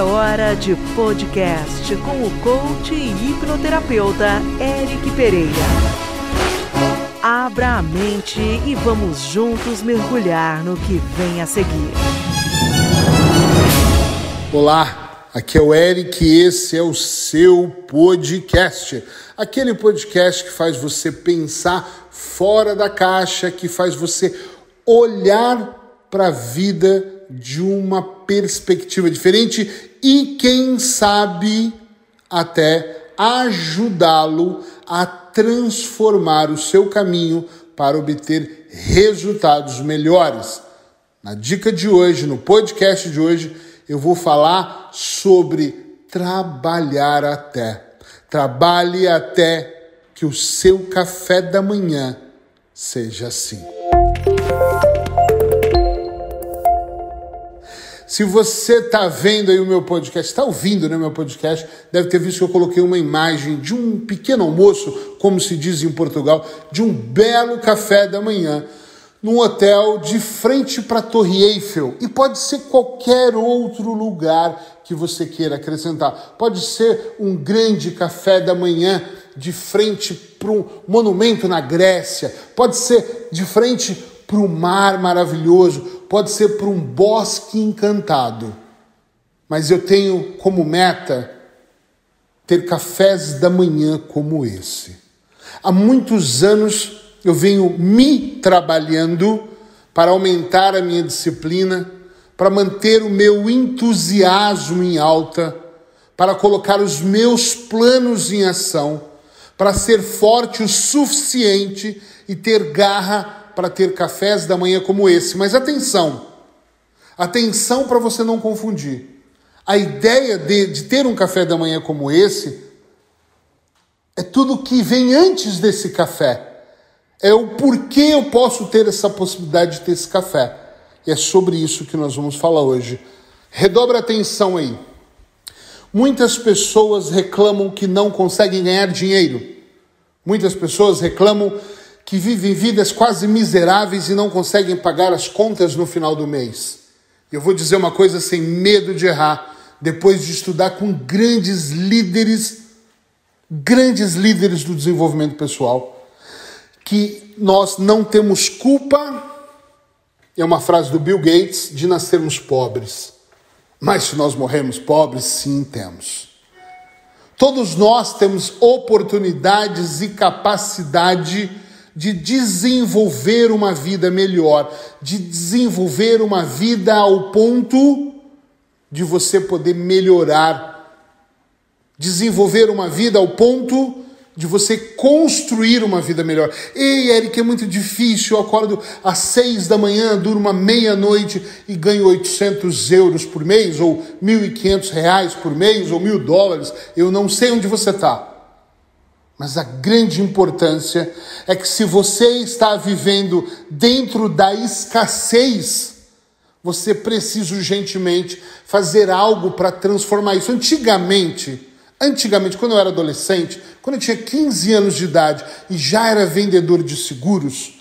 É hora de podcast com o coach e hipnoterapeuta Eric Pereira. Abra a mente e vamos juntos mergulhar no que vem a seguir. Olá, aqui é o Eric e esse é o seu podcast. Aquele podcast que faz você pensar fora da caixa, que faz você olhar para a vida de uma perspectiva diferente e, quem sabe, até ajudá-lo a transformar o seu caminho para obter resultados melhores. Na dica de hoje, no podcast de hoje, eu vou falar sobre trabalhar até. Trabalhe até que o seu café da manhã seja assim. Se você está vendo aí o meu podcast, está ouvindo né, o meu podcast, deve ter visto que eu coloquei uma imagem de um pequeno almoço, como se diz em Portugal, de um belo café da manhã, num hotel de frente para a Torre Eiffel. E pode ser qualquer outro lugar que você queira acrescentar. Pode ser um grande café da manhã de frente para um monumento na Grécia, pode ser de frente para o mar maravilhoso, pode ser para um bosque encantado, mas eu tenho como meta ter cafés da manhã como esse. Há muitos anos eu venho me trabalhando para aumentar a minha disciplina, para manter o meu entusiasmo em alta, para colocar os meus planos em ação, para ser forte o suficiente e ter garra para ter cafés da manhã como esse. Mas atenção, atenção para você não confundir. A ideia de, de ter um café da manhã como esse é tudo que vem antes desse café. É o porquê eu posso ter essa possibilidade de ter esse café. E é sobre isso que nós vamos falar hoje. Redobra atenção aí. Muitas pessoas reclamam que não conseguem ganhar dinheiro. Muitas pessoas reclamam que vivem vidas quase miseráveis e não conseguem pagar as contas no final do mês. Eu vou dizer uma coisa sem medo de errar, depois de estudar com grandes líderes, grandes líderes do desenvolvimento pessoal, que nós não temos culpa, é uma frase do Bill Gates, de nascermos pobres. Mas se nós morremos pobres, sim temos. Todos nós temos oportunidades e capacidade de desenvolver uma vida melhor, de desenvolver uma vida ao ponto de você poder melhorar, desenvolver uma vida ao ponto de você construir uma vida melhor. Ei, Eric, é muito difícil. Eu acordo às seis da manhã, durmo meia-noite e ganho 800 euros por mês, ou 1.500 reais por mês, ou mil dólares. Eu não sei onde você está. Mas a grande importância é que se você está vivendo dentro da escassez, você precisa urgentemente fazer algo para transformar isso. Antigamente, antigamente, quando eu era adolescente, quando eu tinha 15 anos de idade e já era vendedor de seguros,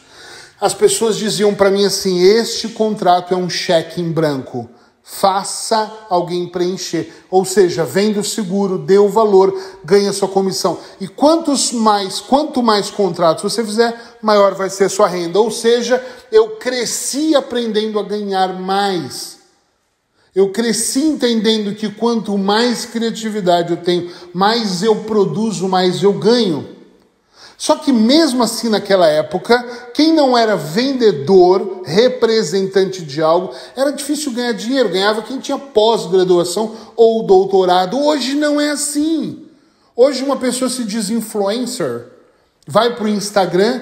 as pessoas diziam para mim assim: "Este contrato é um cheque em branco faça alguém preencher. Ou seja, vende o seguro, dê o valor, ganha sua comissão. E quantos mais, quanto mais contratos você fizer, maior vai ser a sua renda. Ou seja, eu cresci aprendendo a ganhar mais. Eu cresci entendendo que quanto mais criatividade eu tenho, mais eu produzo, mais eu ganho. Só que mesmo assim naquela época, quem não era vendedor, representante de algo, era difícil ganhar dinheiro, ganhava quem tinha pós-graduação ou doutorado. Hoje não é assim. Hoje uma pessoa se diz influencer, vai para o Instagram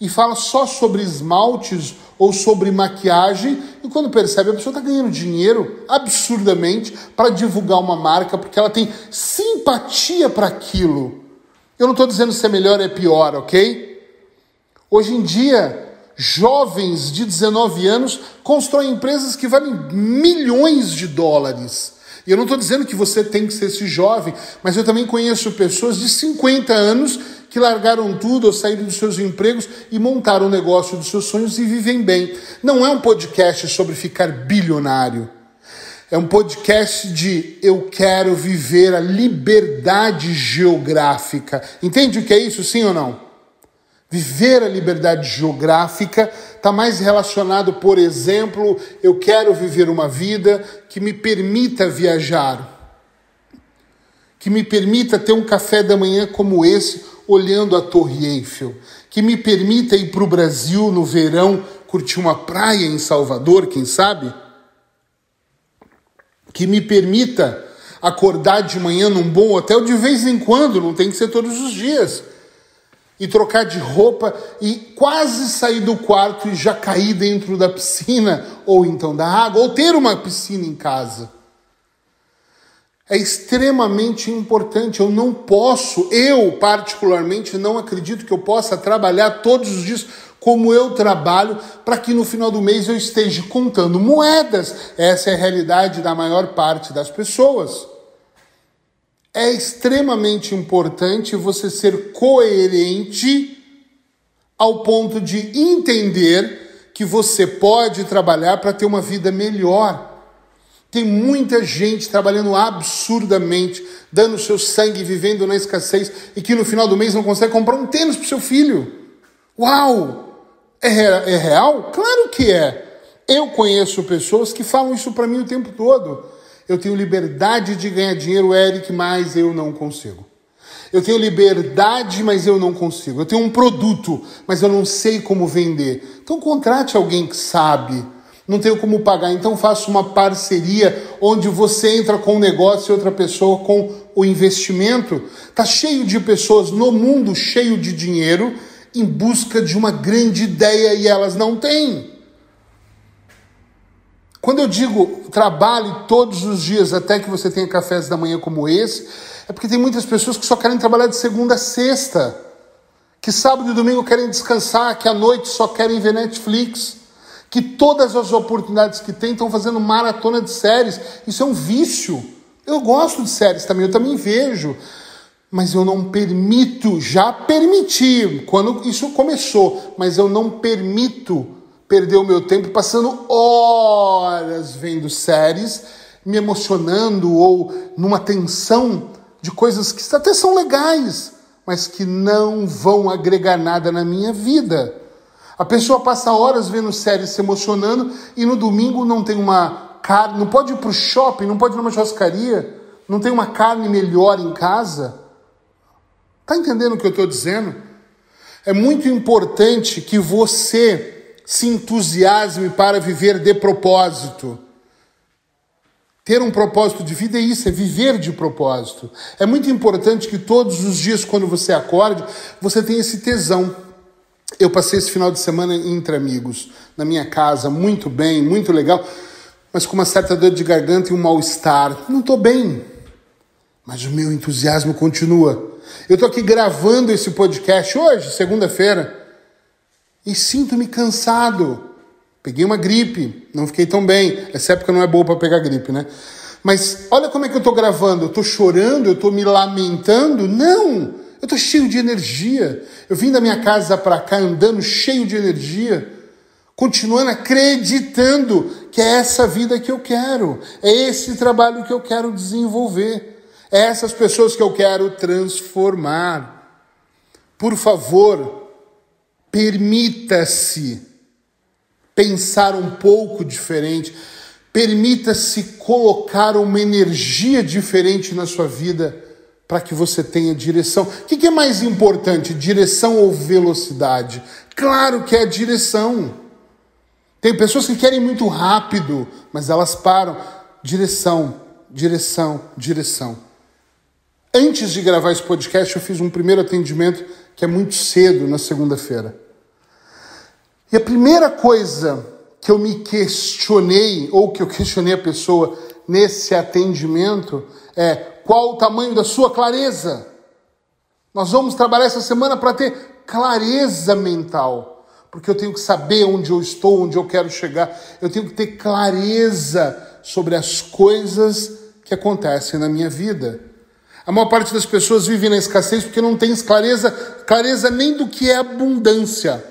e fala só sobre esmaltes ou sobre maquiagem, e quando percebe, a pessoa está ganhando dinheiro absurdamente para divulgar uma marca, porque ela tem simpatia para aquilo. Eu não estou dizendo se é melhor ou é pior, ok? Hoje em dia, jovens de 19 anos constroem empresas que valem milhões de dólares. E eu não estou dizendo que você tem que ser esse jovem, mas eu também conheço pessoas de 50 anos que largaram tudo ou saíram dos seus empregos e montaram o negócio dos seus sonhos e vivem bem. Não é um podcast sobre ficar bilionário. É um podcast de eu quero viver a liberdade geográfica. Entende o que é isso, sim ou não? Viver a liberdade geográfica está mais relacionado, por exemplo, eu quero viver uma vida que me permita viajar, que me permita ter um café da manhã como esse, olhando a Torre Eiffel, que me permita ir para o Brasil no verão, curtir uma praia em Salvador, quem sabe? Que me permita acordar de manhã num bom hotel de vez em quando, não tem que ser todos os dias. E trocar de roupa e quase sair do quarto e já cair dentro da piscina ou então da água, ou ter uma piscina em casa. É extremamente importante. Eu não posso, eu particularmente não acredito que eu possa trabalhar todos os dias como eu trabalho para que no final do mês eu esteja contando moedas. Essa é a realidade da maior parte das pessoas. É extremamente importante você ser coerente ao ponto de entender que você pode trabalhar para ter uma vida melhor. Tem muita gente trabalhando absurdamente, dando seu sangue, vivendo na escassez e que no final do mês não consegue comprar um tênis para seu filho. Uau! É, é real? Claro que é. Eu conheço pessoas que falam isso para mim o tempo todo. Eu tenho liberdade de ganhar dinheiro, Eric, mas eu não consigo. Eu tenho liberdade, mas eu não consigo. Eu tenho um produto, mas eu não sei como vender. Então contrate alguém que sabe. Não tenho como pagar, então faça uma parceria onde você entra com o negócio e outra pessoa com o investimento. Tá cheio de pessoas no mundo cheio de dinheiro em busca de uma grande ideia e elas não têm. Quando eu digo trabalhe todos os dias até que você tenha cafés da manhã como esse, é porque tem muitas pessoas que só querem trabalhar de segunda a sexta, que sábado e domingo querem descansar, que à noite só querem ver Netflix, que todas as oportunidades que têm estão fazendo maratona de séries. Isso é um vício. Eu gosto de séries também, eu também vejo mas eu não permito, já permiti quando isso começou, mas eu não permito perder o meu tempo passando horas vendo séries, me emocionando ou numa tensão de coisas que até são legais, mas que não vão agregar nada na minha vida. A pessoa passa horas vendo séries se emocionando e no domingo não tem uma carne, não pode ir para o shopping, não pode ir numa churrascaria, não tem uma carne melhor em casa. Está entendendo o que eu estou dizendo? É muito importante que você se entusiasme para viver de propósito. Ter um propósito de vida é isso, é viver de propósito. É muito importante que todos os dias, quando você acorde, você tenha esse tesão. Eu passei esse final de semana entre amigos, na minha casa, muito bem, muito legal, mas com uma certa dor de garganta e um mal-estar. Não estou bem, mas o meu entusiasmo continua. Eu estou aqui gravando esse podcast hoje, segunda-feira, e sinto-me cansado. Peguei uma gripe, não fiquei tão bem. Essa época não é boa para pegar gripe, né? Mas olha como é que eu estou gravando. Eu estou chorando, eu estou me lamentando? Não! Eu estou cheio de energia. Eu vim da minha casa para cá andando cheio de energia, continuando acreditando que é essa vida que eu quero, é esse trabalho que eu quero desenvolver. Essas pessoas que eu quero transformar. Por favor, permita-se pensar um pouco diferente. Permita-se colocar uma energia diferente na sua vida para que você tenha direção. O que é mais importante, direção ou velocidade? Claro que é a direção. Tem pessoas que querem muito rápido, mas elas param. Direção, direção, direção. Antes de gravar esse podcast, eu fiz um primeiro atendimento que é muito cedo, na segunda-feira. E a primeira coisa que eu me questionei, ou que eu questionei a pessoa nesse atendimento, é qual o tamanho da sua clareza? Nós vamos trabalhar essa semana para ter clareza mental, porque eu tenho que saber onde eu estou, onde eu quero chegar, eu tenho que ter clareza sobre as coisas que acontecem na minha vida. A maior parte das pessoas vive na escassez porque não tem clareza, clareza nem do que é abundância.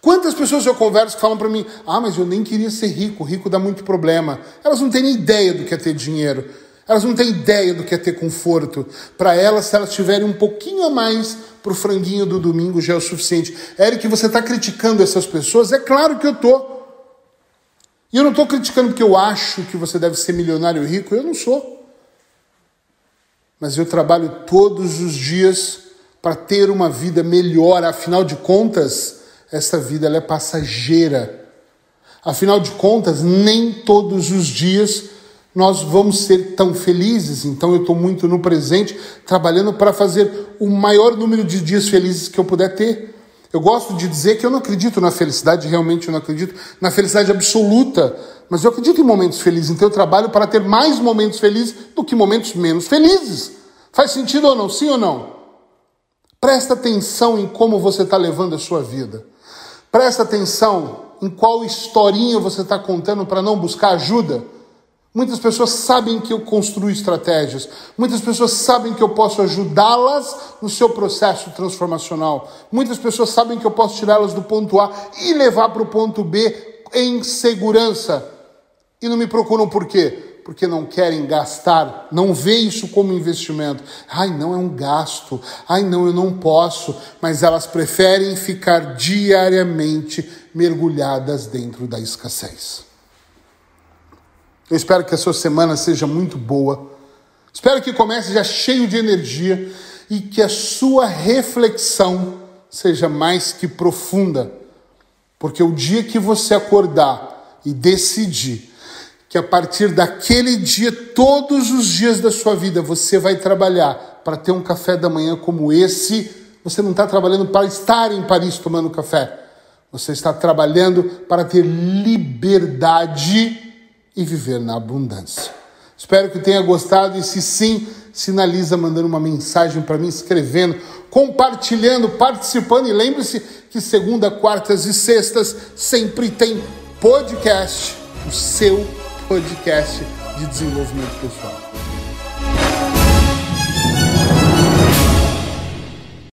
Quantas pessoas eu converso que falam para mim: ah, mas eu nem queria ser rico, rico dá muito problema. Elas não têm nem ideia do que é ter dinheiro. Elas não têm ideia do que é ter conforto. Para elas, se elas tiverem um pouquinho a mais para o franguinho do domingo, já é o suficiente. Eric, você está criticando essas pessoas? É claro que eu estou. E eu não estou criticando porque eu acho que você deve ser milionário rico. Eu não sou. Mas eu trabalho todos os dias para ter uma vida melhor. Afinal de contas, essa vida ela é passageira. Afinal de contas, nem todos os dias nós vamos ser tão felizes. Então eu estou muito no presente, trabalhando para fazer o maior número de dias felizes que eu puder ter. Eu gosto de dizer que eu não acredito na felicidade, realmente eu não acredito na felicidade absoluta, mas eu acredito em momentos felizes. Então eu trabalho para ter mais momentos felizes do que momentos menos felizes. Faz sentido ou não? Sim ou não? Presta atenção em como você está levando a sua vida. Presta atenção em qual historinha você está contando para não buscar ajuda. Muitas pessoas sabem que eu construo estratégias, muitas pessoas sabem que eu posso ajudá-las no seu processo transformacional, muitas pessoas sabem que eu posso tirá-las do ponto A e levar para o ponto B em segurança. E não me procuram por quê? Porque não querem gastar, não vê isso como investimento. Ai, não é um gasto. Ai, não, eu não posso. Mas elas preferem ficar diariamente mergulhadas dentro da escassez. Eu espero que a sua semana seja muito boa. Espero que comece já cheio de energia e que a sua reflexão seja mais que profunda. Porque o dia que você acordar e decidir que a partir daquele dia, todos os dias da sua vida, você vai trabalhar para ter um café da manhã como esse, você não está trabalhando para estar em Paris tomando café. Você está trabalhando para ter liberdade e viver na abundância. Espero que tenha gostado e se sim, sinaliza mandando uma mensagem para mim, escrevendo, compartilhando, participando e lembre-se que segunda, quartas e sextas sempre tem podcast, o seu podcast de desenvolvimento pessoal.